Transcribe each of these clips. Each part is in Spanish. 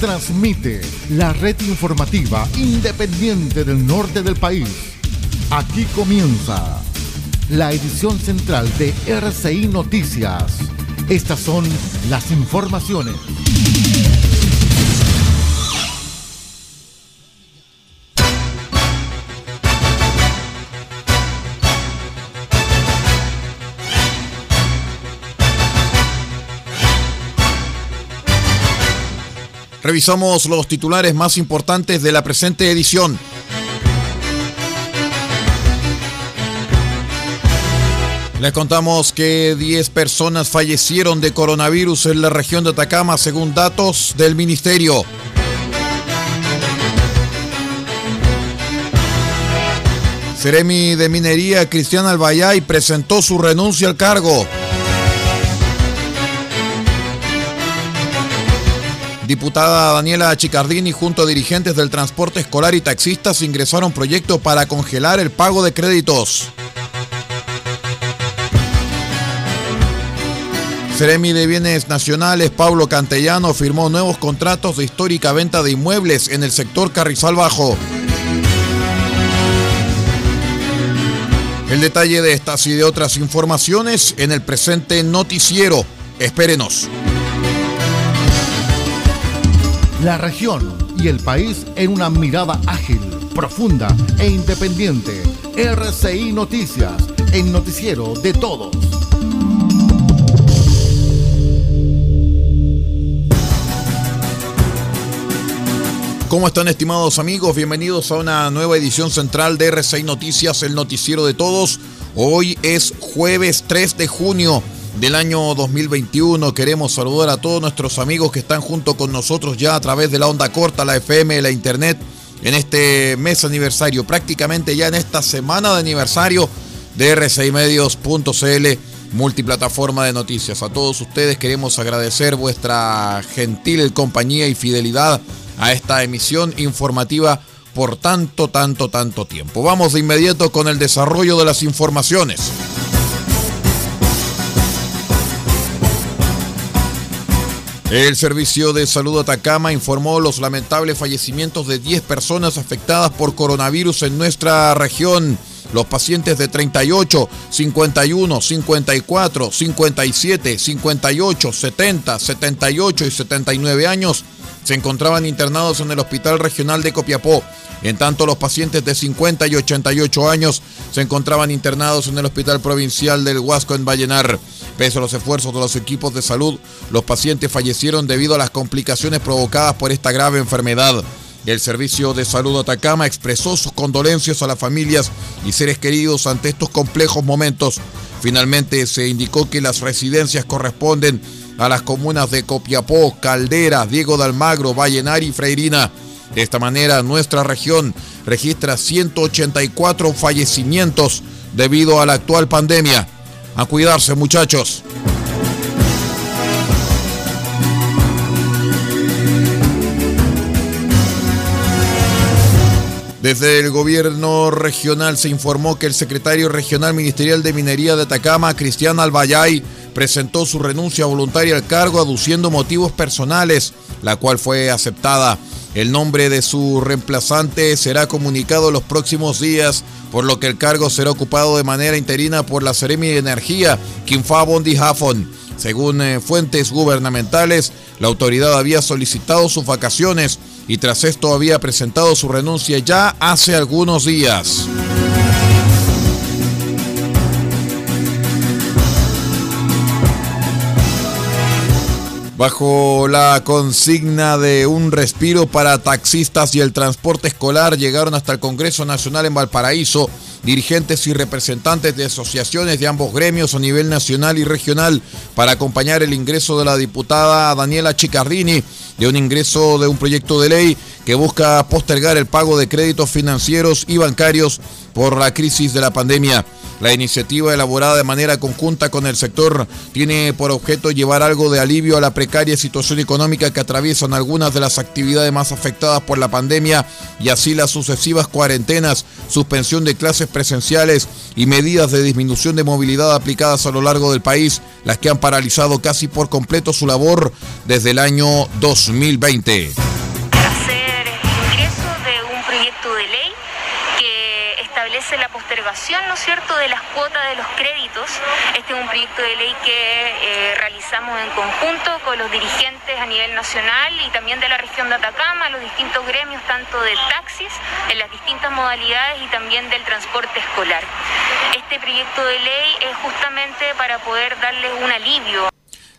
transmite la red informativa independiente del norte del país. Aquí comienza la edición central de RCI Noticias. Estas son las informaciones. Revisamos los titulares más importantes de la presente edición. Les contamos que 10 personas fallecieron de coronavirus en la región de Atacama según datos del ministerio. Ceremi de Minería Cristian Albayay presentó su renuncia al cargo. Diputada Daniela Chicardini junto a dirigentes del transporte escolar y taxistas ingresaron proyecto para congelar el pago de créditos. Ceremi de Bienes Nacionales, Pablo Cantellano, firmó nuevos contratos de histórica venta de inmuebles en el sector Carrizal Bajo. El detalle de estas y de otras informaciones en el presente noticiero. Espérenos la región y el país en una mirada ágil, profunda e independiente. RCI Noticias, el noticiero de todos. ¿Cómo están estimados amigos? Bienvenidos a una nueva edición central de RCI Noticias, el noticiero de todos. Hoy es jueves 3 de junio del año 2021. Queremos saludar a todos nuestros amigos que están junto con nosotros ya a través de la onda corta, la FM, la internet, en este mes aniversario, prácticamente ya en esta semana de aniversario de r6medios.cl, multiplataforma de noticias. A todos ustedes queremos agradecer vuestra gentil compañía y fidelidad a esta emisión informativa por tanto, tanto, tanto tiempo. Vamos de inmediato con el desarrollo de las informaciones. El Servicio de Salud Atacama informó los lamentables fallecimientos de 10 personas afectadas por coronavirus en nuestra región. Los pacientes de 38, 51, 54, 57, 58, 70, 78 y 79 años se encontraban internados en el Hospital Regional de Copiapó. En tanto, los pacientes de 50 y 88 años se encontraban internados en el Hospital Provincial del Huasco en Vallenar. Pese a los esfuerzos de los equipos de salud, los pacientes fallecieron debido a las complicaciones provocadas por esta grave enfermedad. El Servicio de Salud Atacama expresó sus condolencias a las familias y seres queridos ante estos complejos momentos. Finalmente se indicó que las residencias corresponden a las comunas de Copiapó, Caldera, Diego de Almagro, Vallenar y Freirina. De esta manera, nuestra región registra 184 fallecimientos debido a la actual pandemia. A cuidarse, muchachos. Desde el gobierno regional se informó que el secretario regional ministerial de Minería de Atacama, Cristian Albayay, presentó su renuncia voluntaria al cargo aduciendo motivos personales, la cual fue aceptada. El nombre de su reemplazante será comunicado los próximos días, por lo que el cargo será ocupado de manera interina por la Seremi de Energía, Kinfa Bondi Hafon. Según eh, fuentes gubernamentales, la autoridad había solicitado sus vacaciones y tras esto había presentado su renuncia ya hace algunos días. Bajo la consigna de un respiro para taxistas y el transporte escolar, llegaron hasta el Congreso Nacional en Valparaíso dirigentes y representantes de asociaciones de ambos gremios a nivel nacional y regional para acompañar el ingreso de la diputada Daniela Chicardini de un ingreso de un proyecto de ley que busca postergar el pago de créditos financieros y bancarios por la crisis de la pandemia. La iniciativa elaborada de manera conjunta con el sector tiene por objeto llevar algo de alivio a la precaria situación económica que atraviesan algunas de las actividades más afectadas por la pandemia y así las sucesivas cuarentenas, suspensión de clases presenciales y medidas de disminución de movilidad aplicadas a lo largo del país, las que han paralizado casi por completo su labor desde el año 2020. La postergación, ¿no es cierto?, de las cuotas de los créditos. Este es un proyecto de ley que eh, realizamos en conjunto con los dirigentes a nivel nacional y también de la región de Atacama, los distintos gremios, tanto de taxis, en las distintas modalidades y también del transporte escolar. Este proyecto de ley es justamente para poder darles un alivio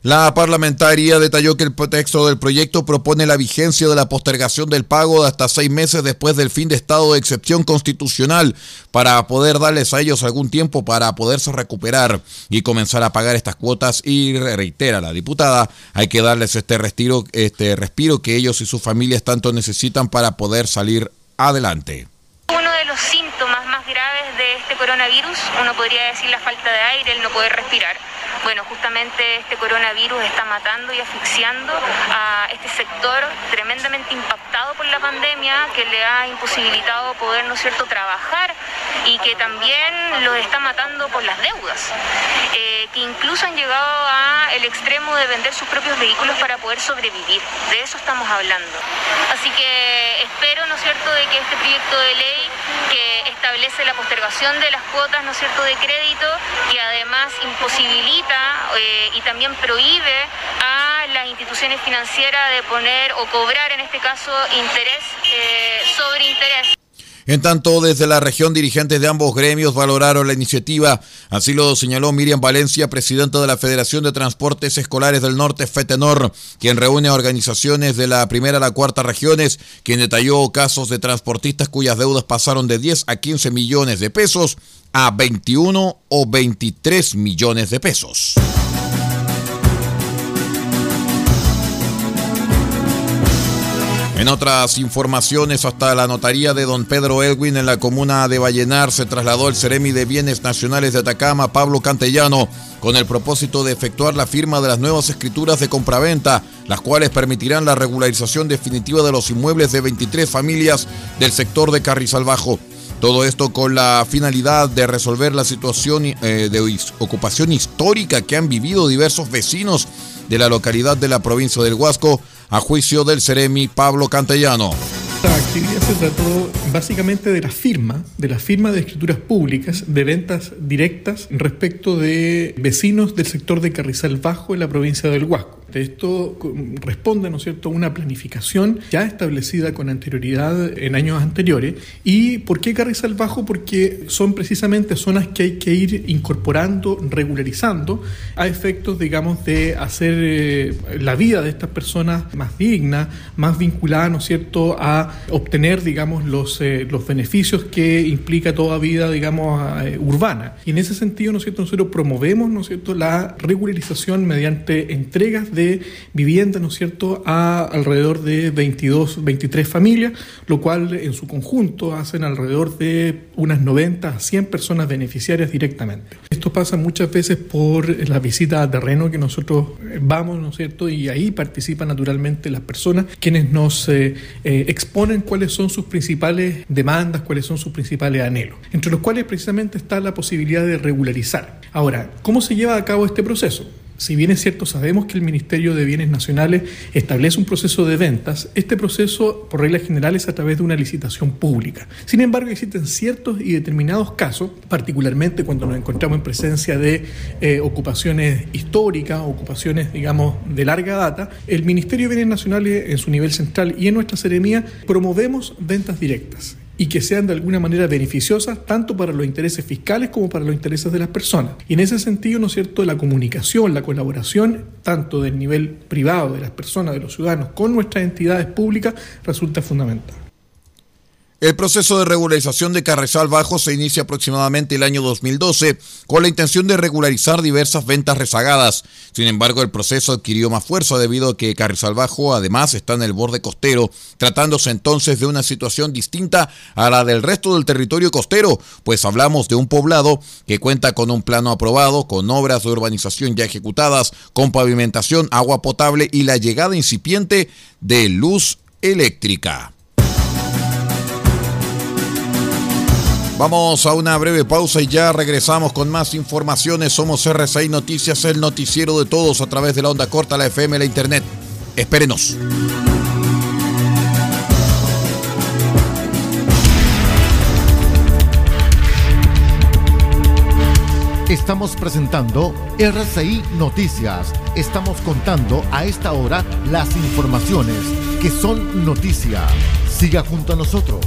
la parlamentaria detalló que el texto del proyecto propone la vigencia de la postergación del pago de hasta seis meses después del fin de estado de excepción constitucional para poder darles a ellos algún tiempo para poderse recuperar y comenzar a pagar estas cuotas y reitera la diputada, hay que darles este respiro, este respiro que ellos y sus familias tanto necesitan para poder salir adelante. Uno de los síntomas más graves de este coronavirus, uno podría decir la falta de aire, el no poder respirar bueno, justamente este coronavirus está matando y asfixiando a este sector tremendamente impactado por la pandemia, que le ha imposibilitado poder, ¿no es cierto?, trabajar y que también lo está matando por las deudas, eh, que incluso han llegado al extremo de vender sus propios vehículos para poder sobrevivir. De eso estamos hablando. Así que espero, ¿no es cierto?, de que este proyecto de ley que establece la postergación de las cuotas, ¿no es cierto?, de crédito y además imposibilita eh, y también prohíbe a las instituciones financieras de poner o cobrar, en este caso, interés eh, sobre interés. En tanto, desde la región, dirigentes de ambos gremios valoraron la iniciativa. Así lo señaló Miriam Valencia, presidenta de la Federación de Transportes Escolares del Norte, FETENOR, quien reúne a organizaciones de la primera a la cuarta regiones, quien detalló casos de transportistas cuyas deudas pasaron de 10 a 15 millones de pesos a 21 o 23 millones de pesos. En otras informaciones, hasta la notaría de don Pedro Elwin en la comuna de Vallenar se trasladó el Ceremi de Bienes Nacionales de Atacama, Pablo Cantellano, con el propósito de efectuar la firma de las nuevas escrituras de compraventa, las cuales permitirán la regularización definitiva de los inmuebles de 23 familias del sector de Carrizal Bajo. Todo esto con la finalidad de resolver la situación eh, de ocupación histórica que han vivido diversos vecinos de la localidad de la provincia del Huasco a juicio del Ceremi Pablo Cantellano. La actividad se trató básicamente de la firma, de la firma de escrituras públicas de ventas directas respecto de vecinos del sector de Carrizal Bajo en la provincia del Huasco. Esto responde, ¿no cierto?, a una planificación ya establecida con anterioridad en años anteriores. ¿Y por qué Carrizal Bajo? Porque son precisamente zonas que hay que ir incorporando, regularizando, a efectos, digamos, de hacer eh, la vida de estas personas más digna, más vinculada, ¿no cierto?, a obtener, digamos, los, eh, los beneficios que implica toda vida, digamos, eh, urbana. Y en ese sentido, ¿no cierto?, nosotros promovemos, ¿no cierto?, la regularización mediante entregas de vivienda, ¿no es cierto?, a alrededor de 22, 23 familias, lo cual en su conjunto hacen alrededor de unas 90 a 100 personas beneficiarias directamente. Esto pasa muchas veces por la visita a terreno que nosotros vamos, ¿no es cierto?, y ahí participan naturalmente las personas quienes nos eh, eh, exponen cuáles son sus principales demandas, cuáles son sus principales anhelos, entre los cuales precisamente está la posibilidad de regularizar. Ahora, ¿cómo se lleva a cabo este proceso? Si bien es cierto, sabemos que el Ministerio de Bienes Nacionales establece un proceso de ventas, este proceso, por reglas generales, es a través de una licitación pública. Sin embargo, existen ciertos y determinados casos, particularmente cuando nos encontramos en presencia de eh, ocupaciones históricas, ocupaciones, digamos, de larga data, el Ministerio de Bienes Nacionales, en su nivel central y en nuestra seremía, promovemos ventas directas y que sean de alguna manera beneficiosas tanto para los intereses fiscales como para los intereses de las personas. Y en ese sentido, ¿no es cierto?, la comunicación, la colaboración, tanto del nivel privado de las personas, de los ciudadanos, con nuestras entidades públicas, resulta fundamental. El proceso de regularización de Carrizal Bajo se inicia aproximadamente el año 2012 con la intención de regularizar diversas ventas rezagadas. Sin embargo, el proceso adquirió más fuerza debido a que Carrizal Bajo además está en el borde costero, tratándose entonces de una situación distinta a la del resto del territorio costero, pues hablamos de un poblado que cuenta con un plano aprobado, con obras de urbanización ya ejecutadas, con pavimentación, agua potable y la llegada incipiente de luz eléctrica. Vamos a una breve pausa y ya regresamos con más informaciones. Somos RCI Noticias, el noticiero de todos a través de la onda corta, la FM, la internet. Espérenos. Estamos presentando RCI Noticias. Estamos contando a esta hora las informaciones que son noticia. Siga junto a nosotros.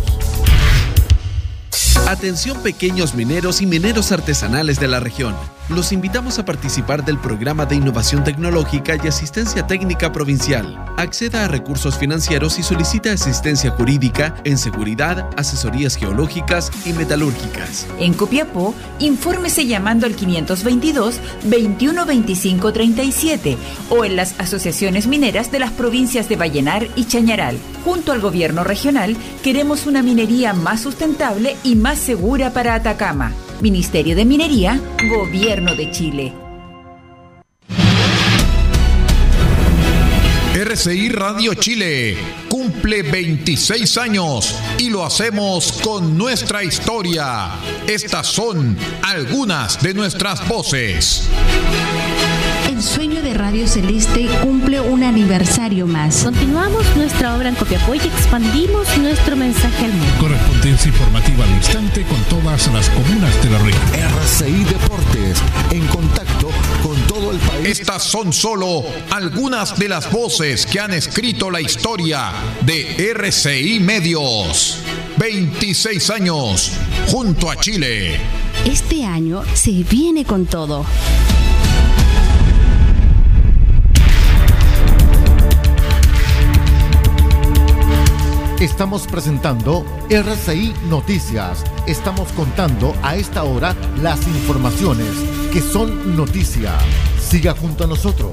Atención pequeños mineros y mineros artesanales de la región. Los invitamos a participar del programa de innovación tecnológica y asistencia técnica provincial. Acceda a recursos financieros y solicita asistencia jurídica en seguridad, asesorías geológicas y metalúrgicas. En Copiapó, infórmese llamando al 522 2125 37 o en las asociaciones mineras de las provincias de Vallenar y Chañaral. Junto al gobierno regional, queremos una minería más sustentable y más segura para Atacama. Ministerio de Minería, Gobierno de Chile. RCI Radio Chile cumple 26 años y lo hacemos con nuestra historia. Estas son algunas de nuestras voces. El sueño de Radio Celeste cumple un aniversario más. Continuamos nuestra obra en Copiapó y expandimos nuestro mensaje al mundo. Correspondencia informativa al instante con todas las comunas de la región. RCI Deportes, en contacto con todo el país. Estas son solo algunas de las voces que han escrito la historia de RCI Medios. 26 años junto a Chile. Este año se viene con todo. Estamos presentando RCI Noticias. Estamos contando a esta hora las informaciones que son noticia. Siga junto a nosotros.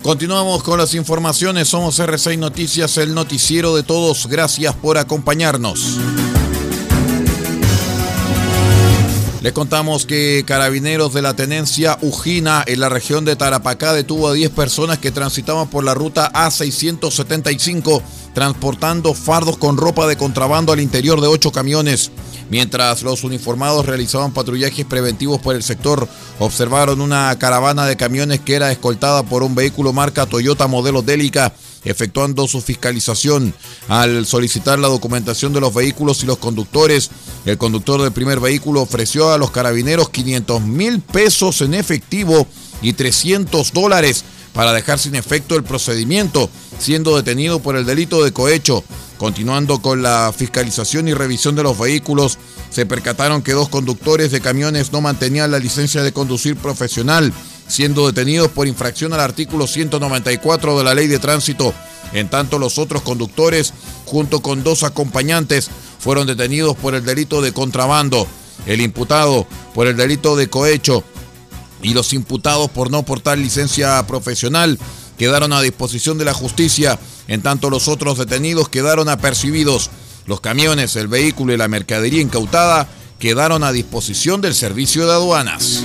Continuamos con las informaciones. Somos RCI Noticias, el noticiero de todos. Gracias por acompañarnos. Les contamos que carabineros de la tenencia Ujina en la región de Tarapacá detuvo a 10 personas que transitaban por la ruta A675 transportando fardos con ropa de contrabando al interior de 8 camiones. Mientras los uniformados realizaban patrullajes preventivos por el sector, observaron una caravana de camiones que era escoltada por un vehículo marca Toyota modelo Delica efectuando su fiscalización. Al solicitar la documentación de los vehículos y los conductores, el conductor del primer vehículo ofreció a los carabineros 500 mil pesos en efectivo y 300 dólares para dejar sin efecto el procedimiento, siendo detenido por el delito de cohecho. Continuando con la fiscalización y revisión de los vehículos, se percataron que dos conductores de camiones no mantenían la licencia de conducir profesional, siendo detenidos por infracción al artículo 194 de la Ley de Tránsito. En tanto, los otros conductores, junto con dos acompañantes, fueron detenidos por el delito de contrabando. El imputado por el delito de cohecho y los imputados por no portar licencia profesional quedaron a disposición de la justicia, en tanto los otros detenidos quedaron apercibidos. Los camiones, el vehículo y la mercadería incautada quedaron a disposición del servicio de aduanas.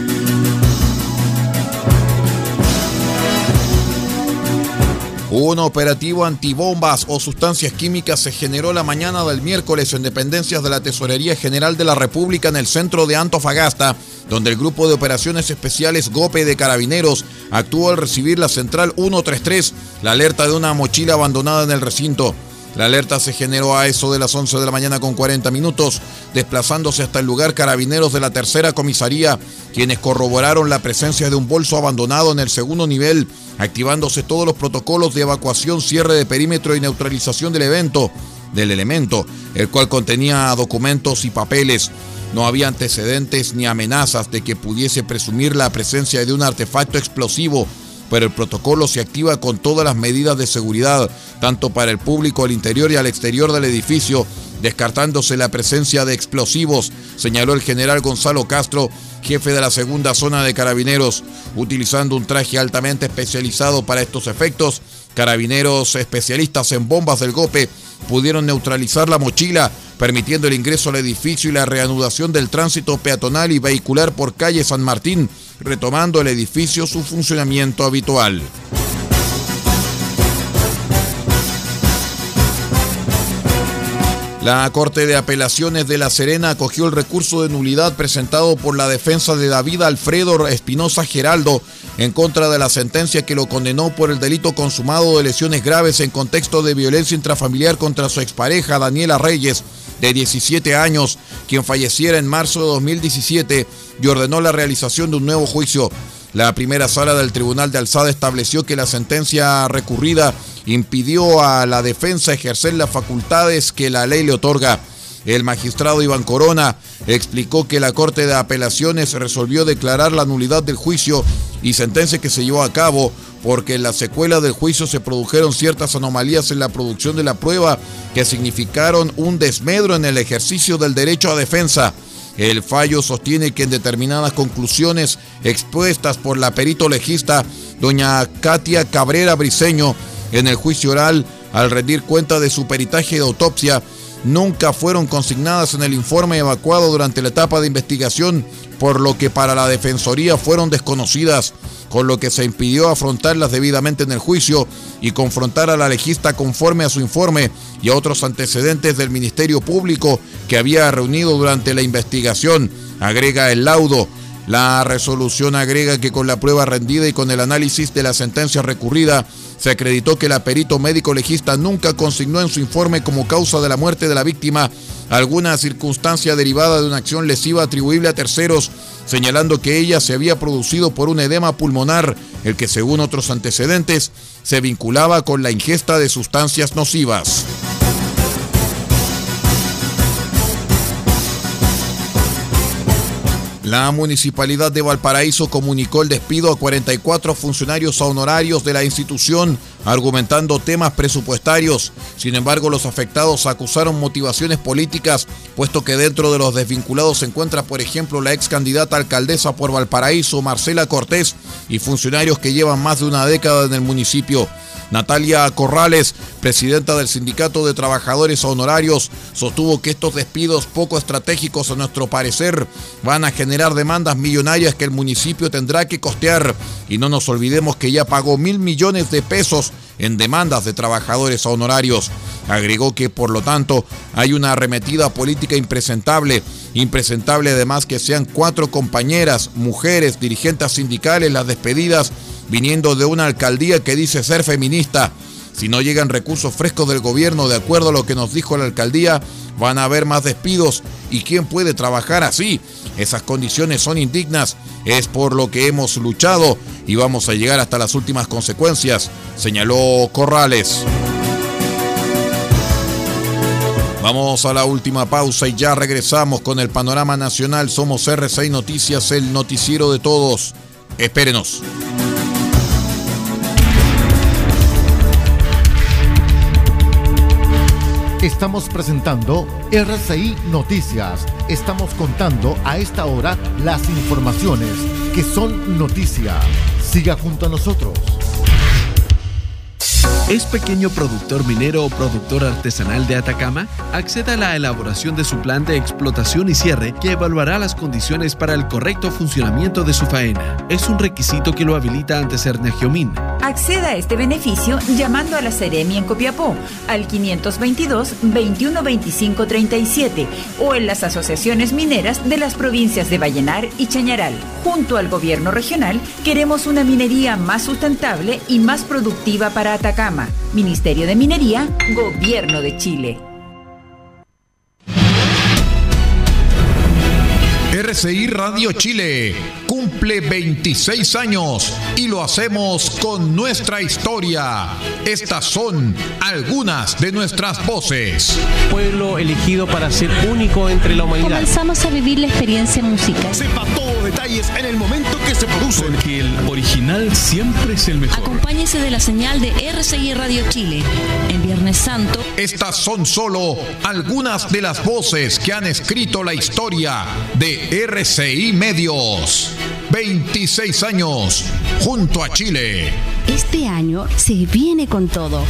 Un operativo antibombas o sustancias químicas se generó la mañana del miércoles en dependencias de la Tesorería General de la República en el centro de Antofagasta, donde el Grupo de Operaciones Especiales GOPE de Carabineros actuó al recibir la Central 133, la alerta de una mochila abandonada en el recinto. La alerta se generó a eso de las 11 de la mañana con 40 minutos, desplazándose hasta el lugar carabineros de la tercera comisaría, quienes corroboraron la presencia de un bolso abandonado en el segundo nivel, activándose todos los protocolos de evacuación, cierre de perímetro y neutralización del evento, del elemento, el cual contenía documentos y papeles. No había antecedentes ni amenazas de que pudiese presumir la presencia de un artefacto explosivo pero el protocolo se activa con todas las medidas de seguridad, tanto para el público al interior y al exterior del edificio, descartándose la presencia de explosivos, señaló el general Gonzalo Castro, jefe de la segunda zona de carabineros, utilizando un traje altamente especializado para estos efectos. Carabineros especialistas en bombas del GOPE pudieron neutralizar la mochila, permitiendo el ingreso al edificio y la reanudación del tránsito peatonal y vehicular por calle San Martín, retomando el edificio su funcionamiento habitual. La Corte de Apelaciones de La Serena acogió el recurso de nulidad presentado por la defensa de David Alfredo Espinosa Geraldo en contra de la sentencia que lo condenó por el delito consumado de lesiones graves en contexto de violencia intrafamiliar contra su expareja Daniela Reyes, de 17 años, quien falleciera en marzo de 2017 y ordenó la realización de un nuevo juicio. La primera sala del Tribunal de Alzada estableció que la sentencia recurrida impidió a la defensa ejercer las facultades que la ley le otorga. El magistrado Iván Corona explicó que la Corte de Apelaciones resolvió declarar la nulidad del juicio y sentencia que se llevó a cabo porque en la secuela del juicio se produjeron ciertas anomalías en la producción de la prueba que significaron un desmedro en el ejercicio del derecho a defensa. El fallo sostiene que en determinadas conclusiones expuestas por la perito legista doña Katia Cabrera Briceño en el juicio oral, al rendir cuenta de su peritaje de autopsia, nunca fueron consignadas en el informe evacuado durante la etapa de investigación, por lo que para la Defensoría fueron desconocidas, con lo que se impidió afrontarlas debidamente en el juicio y confrontar a la legista conforme a su informe y a otros antecedentes del Ministerio Público que había reunido durante la investigación, agrega el laudo. La resolución agrega que con la prueba rendida y con el análisis de la sentencia recurrida, se acreditó que la perito médico legista nunca consignó en su informe como causa de la muerte de la víctima alguna circunstancia derivada de una acción lesiva atribuible a terceros, señalando que ella se había producido por un edema pulmonar, el que según otros antecedentes se vinculaba con la ingesta de sustancias nocivas. La Municipalidad de Valparaíso comunicó el despido a 44 funcionarios honorarios de la institución, argumentando temas presupuestarios. Sin embargo, los afectados acusaron motivaciones políticas, puesto que dentro de los desvinculados se encuentra, por ejemplo, la ex candidata alcaldesa por Valparaíso, Marcela Cortés, y funcionarios que llevan más de una década en el municipio. Natalia Corrales, presidenta del Sindicato de Trabajadores Honorarios, sostuvo que estos despidos poco estratégicos a nuestro parecer van a generar demandas millonarias que el municipio tendrá que costear. Y no nos olvidemos que ya pagó mil millones de pesos en demandas de trabajadores honorarios. Agregó que por lo tanto hay una arremetida política impresentable, impresentable además que sean cuatro compañeras, mujeres, dirigentes sindicales las despedidas viniendo de una alcaldía que dice ser feminista. Si no llegan recursos frescos del gobierno de acuerdo a lo que nos dijo la alcaldía, van a haber más despidos. ¿Y quién puede trabajar así? Esas condiciones son indignas. Es por lo que hemos luchado y vamos a llegar hasta las últimas consecuencias, señaló Corrales. Vamos a la última pausa y ya regresamos con el panorama nacional. Somos R6 Noticias, el noticiero de todos. Espérenos. Estamos presentando RCI Noticias. Estamos contando a esta hora las informaciones que son noticia. Siga junto a nosotros. ¿Es pequeño productor minero o productor artesanal de Atacama? Acceda a la elaboración de su plan de explotación y cierre que evaluará las condiciones para el correcto funcionamiento de su faena. Es un requisito que lo habilita ante Cernegiomín. Acceda a este beneficio llamando a la Ceremi en Copiapó al 522 2125 37 o en las asociaciones mineras de las provincias de Vallenar y Chañaral. Junto al gobierno regional queremos una minería más sustentable y más productiva para Atacama. Ministerio de Minería, Gobierno de Chile. RCI Radio Chile cumple 26 años y lo hacemos con nuestra historia. Estas son algunas de nuestras voces. Pueblo elegido para ser único entre la humanidad. Comenzamos a vivir la experiencia musical. Sepa todos los detalles en el momento que se produce. Porque el original siempre es el mejor. Acompáñese de la señal de RCI Radio Chile en Viernes Santo. Estas son solo algunas de las voces que han escrito la historia de RCI Medios. 26 años junto a Chile. Este año se viene con todo.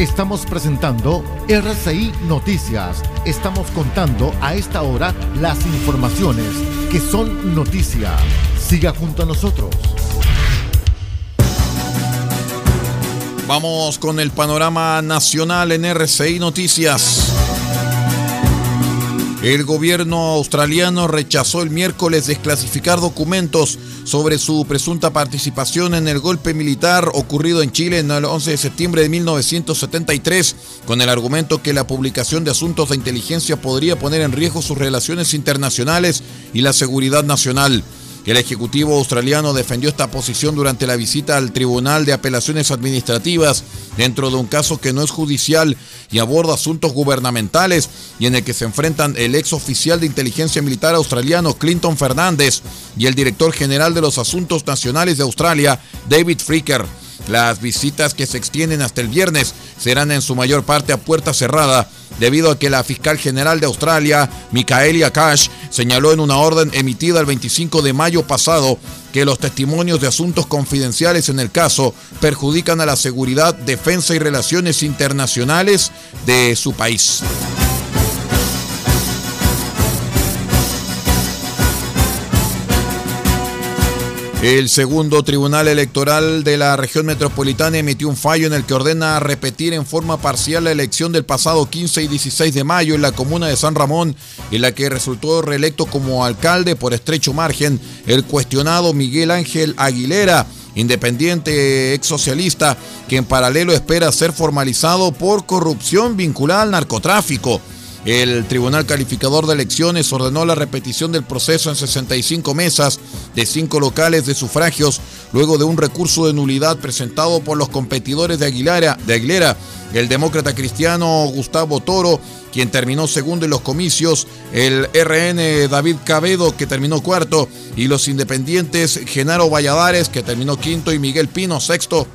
Estamos presentando RCI Noticias. Estamos contando a esta hora las informaciones que son noticia. Siga junto a nosotros. Vamos con el panorama nacional en RCI Noticias. El gobierno australiano rechazó el miércoles desclasificar documentos sobre su presunta participación en el golpe militar ocurrido en Chile en el 11 de septiembre de 1973, con el argumento que la publicación de asuntos de inteligencia podría poner en riesgo sus relaciones internacionales y la seguridad nacional. El Ejecutivo australiano defendió esta posición durante la visita al Tribunal de Apelaciones Administrativas dentro de un caso que no es judicial y aborda asuntos gubernamentales y en el que se enfrentan el ex oficial de inteligencia militar australiano Clinton Fernández y el director general de los Asuntos Nacionales de Australia, David Freaker. Las visitas que se extienden hasta el viernes serán en su mayor parte a puerta cerrada, debido a que la fiscal general de Australia, Micaelia Cash, señaló en una orden emitida el 25 de mayo pasado que los testimonios de asuntos confidenciales en el caso perjudican a la seguridad, defensa y relaciones internacionales de su país. El segundo Tribunal Electoral de la región metropolitana emitió un fallo en el que ordena repetir en forma parcial la elección del pasado 15 y 16 de mayo en la comuna de San Ramón, en la que resultó reelecto como alcalde por estrecho margen el cuestionado Miguel Ángel Aguilera independiente ex socialista, que en paralelo espera ser formalizado por corrupción vinculada al narcotráfico. El Tribunal Calificador de Elecciones ordenó la repetición del proceso en 65 mesas de cinco locales de sufragios luego de un recurso de nulidad presentado por los competidores de Aguilera, de el demócrata cristiano Gustavo Toro, quien terminó segundo en los comicios, el RN David Cabedo, que terminó cuarto, y los independientes Genaro Valladares, que terminó quinto, y Miguel Pino sexto,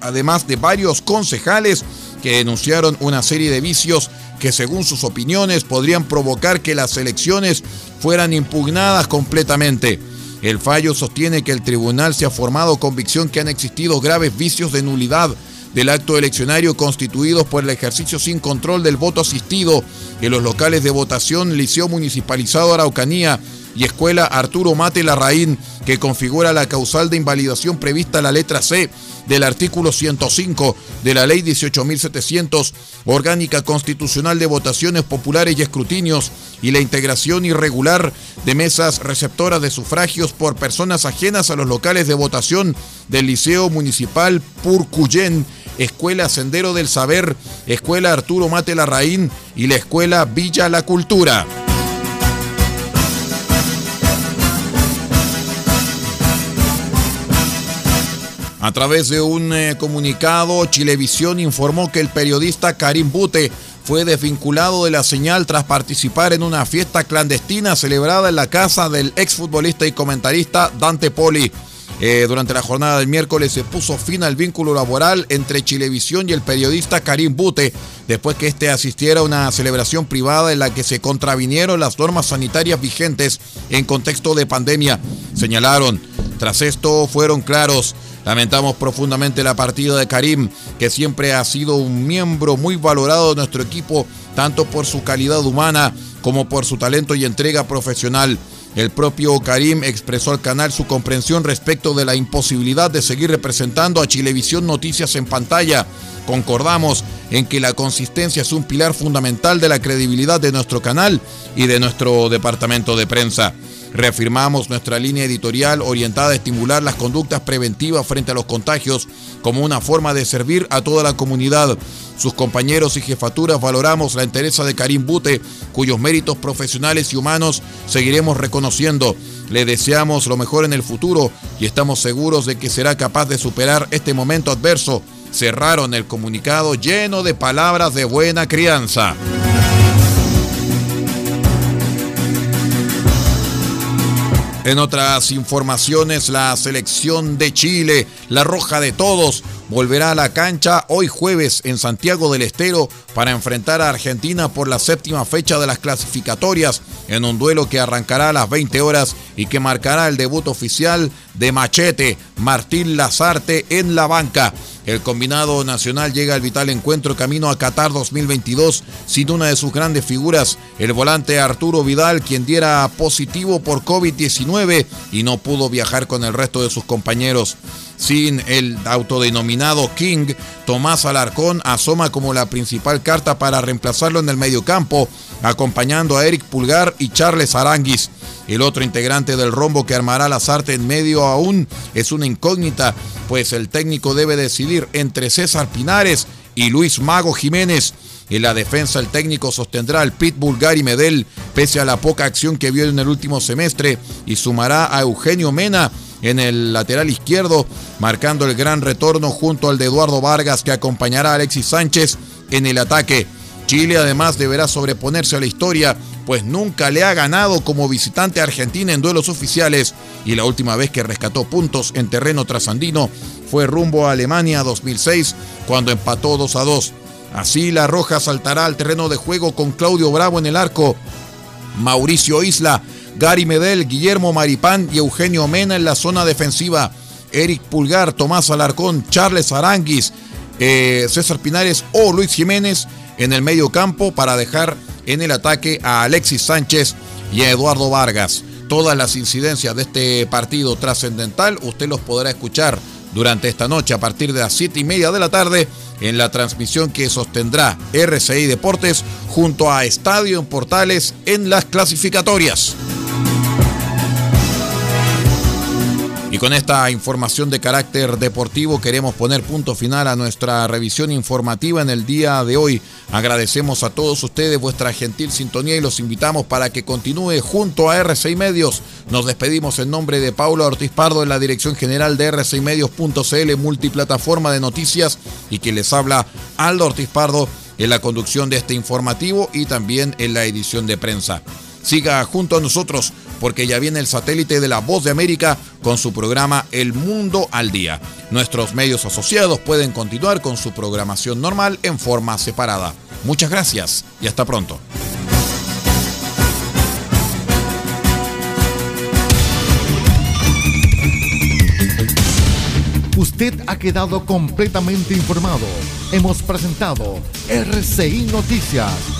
además de varios concejales que denunciaron una serie de vicios que según sus opiniones podrían provocar que las elecciones fueran impugnadas completamente. El fallo sostiene que el tribunal se ha formado convicción que han existido graves vicios de nulidad del acto eleccionario constituidos por el ejercicio sin control del voto asistido en los locales de votación Liceo Municipalizado Araucanía y Escuela Arturo Mate Larraín, que configura la causal de invalidación prevista en la letra C del artículo 105 de la Ley 18.700, Orgánica Constitucional de Votaciones Populares y Escrutinios, y la integración irregular de mesas receptoras de sufragios por personas ajenas a los locales de votación del Liceo Municipal Purcuyén, Escuela Sendero del Saber, Escuela Arturo Mate Larraín y la Escuela Villa La Cultura. A través de un eh, comunicado, Chilevisión informó que el periodista Karim Bute fue desvinculado de la señal tras participar en una fiesta clandestina celebrada en la casa del exfutbolista y comentarista Dante Poli. Eh, durante la jornada del miércoles se puso fin al vínculo laboral entre Chilevisión y el periodista Karim Bute, después que éste asistiera a una celebración privada en la que se contravinieron las normas sanitarias vigentes en contexto de pandemia. Señalaron, tras esto fueron claros. Lamentamos profundamente la partida de Karim, que siempre ha sido un miembro muy valorado de nuestro equipo, tanto por su calidad humana como por su talento y entrega profesional. El propio Karim expresó al canal su comprensión respecto de la imposibilidad de seguir representando a Chilevisión Noticias en pantalla. Concordamos en que la consistencia es un pilar fundamental de la credibilidad de nuestro canal y de nuestro departamento de prensa. Reafirmamos nuestra línea editorial orientada a estimular las conductas preventivas frente a los contagios como una forma de servir a toda la comunidad. Sus compañeros y jefaturas valoramos la entereza de Karim Bute, cuyos méritos profesionales y humanos seguiremos reconociendo. Le deseamos lo mejor en el futuro y estamos seguros de que será capaz de superar este momento adverso. Cerraron el comunicado lleno de palabras de buena crianza. En otras informaciones, la selección de Chile, la roja de todos, volverá a la cancha hoy jueves en Santiago del Estero para enfrentar a Argentina por la séptima fecha de las clasificatorias en un duelo que arrancará a las 20 horas y que marcará el debut oficial de Machete, Martín Lazarte en la banca. El combinado nacional llega al vital encuentro camino a Qatar 2022 sin una de sus grandes figuras, el volante Arturo Vidal, quien diera positivo por COVID-19 y no pudo viajar con el resto de sus compañeros. Sin el autodenominado King, Tomás Alarcón asoma como la principal carta para reemplazarlo en el mediocampo, acompañando a Eric Pulgar y Charles Aranguis. El otro integrante del rombo que armará las artes en medio aún es una incógnita, pues el técnico debe decidir entre César Pinares y Luis Mago Jiménez. En la defensa el técnico sostendrá al Pitbull Gary Medel, pese a la poca acción que vio en el último semestre, y sumará a Eugenio Mena en el lateral izquierdo, marcando el gran retorno junto al de Eduardo Vargas que acompañará a Alexis Sánchez en el ataque. Chile además deberá sobreponerse a la historia, pues nunca le ha ganado como visitante a Argentina en duelos oficiales y la última vez que rescató puntos en terreno trasandino fue rumbo a Alemania 2006 cuando empató 2 a 2. Así la Roja saltará al terreno de juego con Claudio Bravo en el arco, Mauricio Isla Gary Medel, Guillermo Maripán y Eugenio Mena en la zona defensiva. Eric Pulgar, Tomás Alarcón, Charles Aranguis, eh, César Pinares o Luis Jiménez en el medio campo para dejar en el ataque a Alexis Sánchez y a Eduardo Vargas. Todas las incidencias de este partido trascendental usted los podrá escuchar durante esta noche a partir de las 7 y media de la tarde en la transmisión que sostendrá RCI Deportes junto a Estadio en Portales en las clasificatorias. Con esta información de carácter deportivo queremos poner punto final a nuestra revisión informativa en el día de hoy. Agradecemos a todos ustedes vuestra gentil sintonía y los invitamos para que continúe junto a R6 Medios. Nos despedimos en nombre de Paulo Ortiz Pardo en la dirección general de R6Medios.cl, multiplataforma de noticias, y que les habla Aldo Ortiz Pardo en la conducción de este informativo y también en la edición de prensa. Siga junto a nosotros porque ya viene el satélite de la Voz de América con su programa El Mundo al Día. Nuestros medios asociados pueden continuar con su programación normal en forma separada. Muchas gracias y hasta pronto. Usted ha quedado completamente informado. Hemos presentado RCI Noticias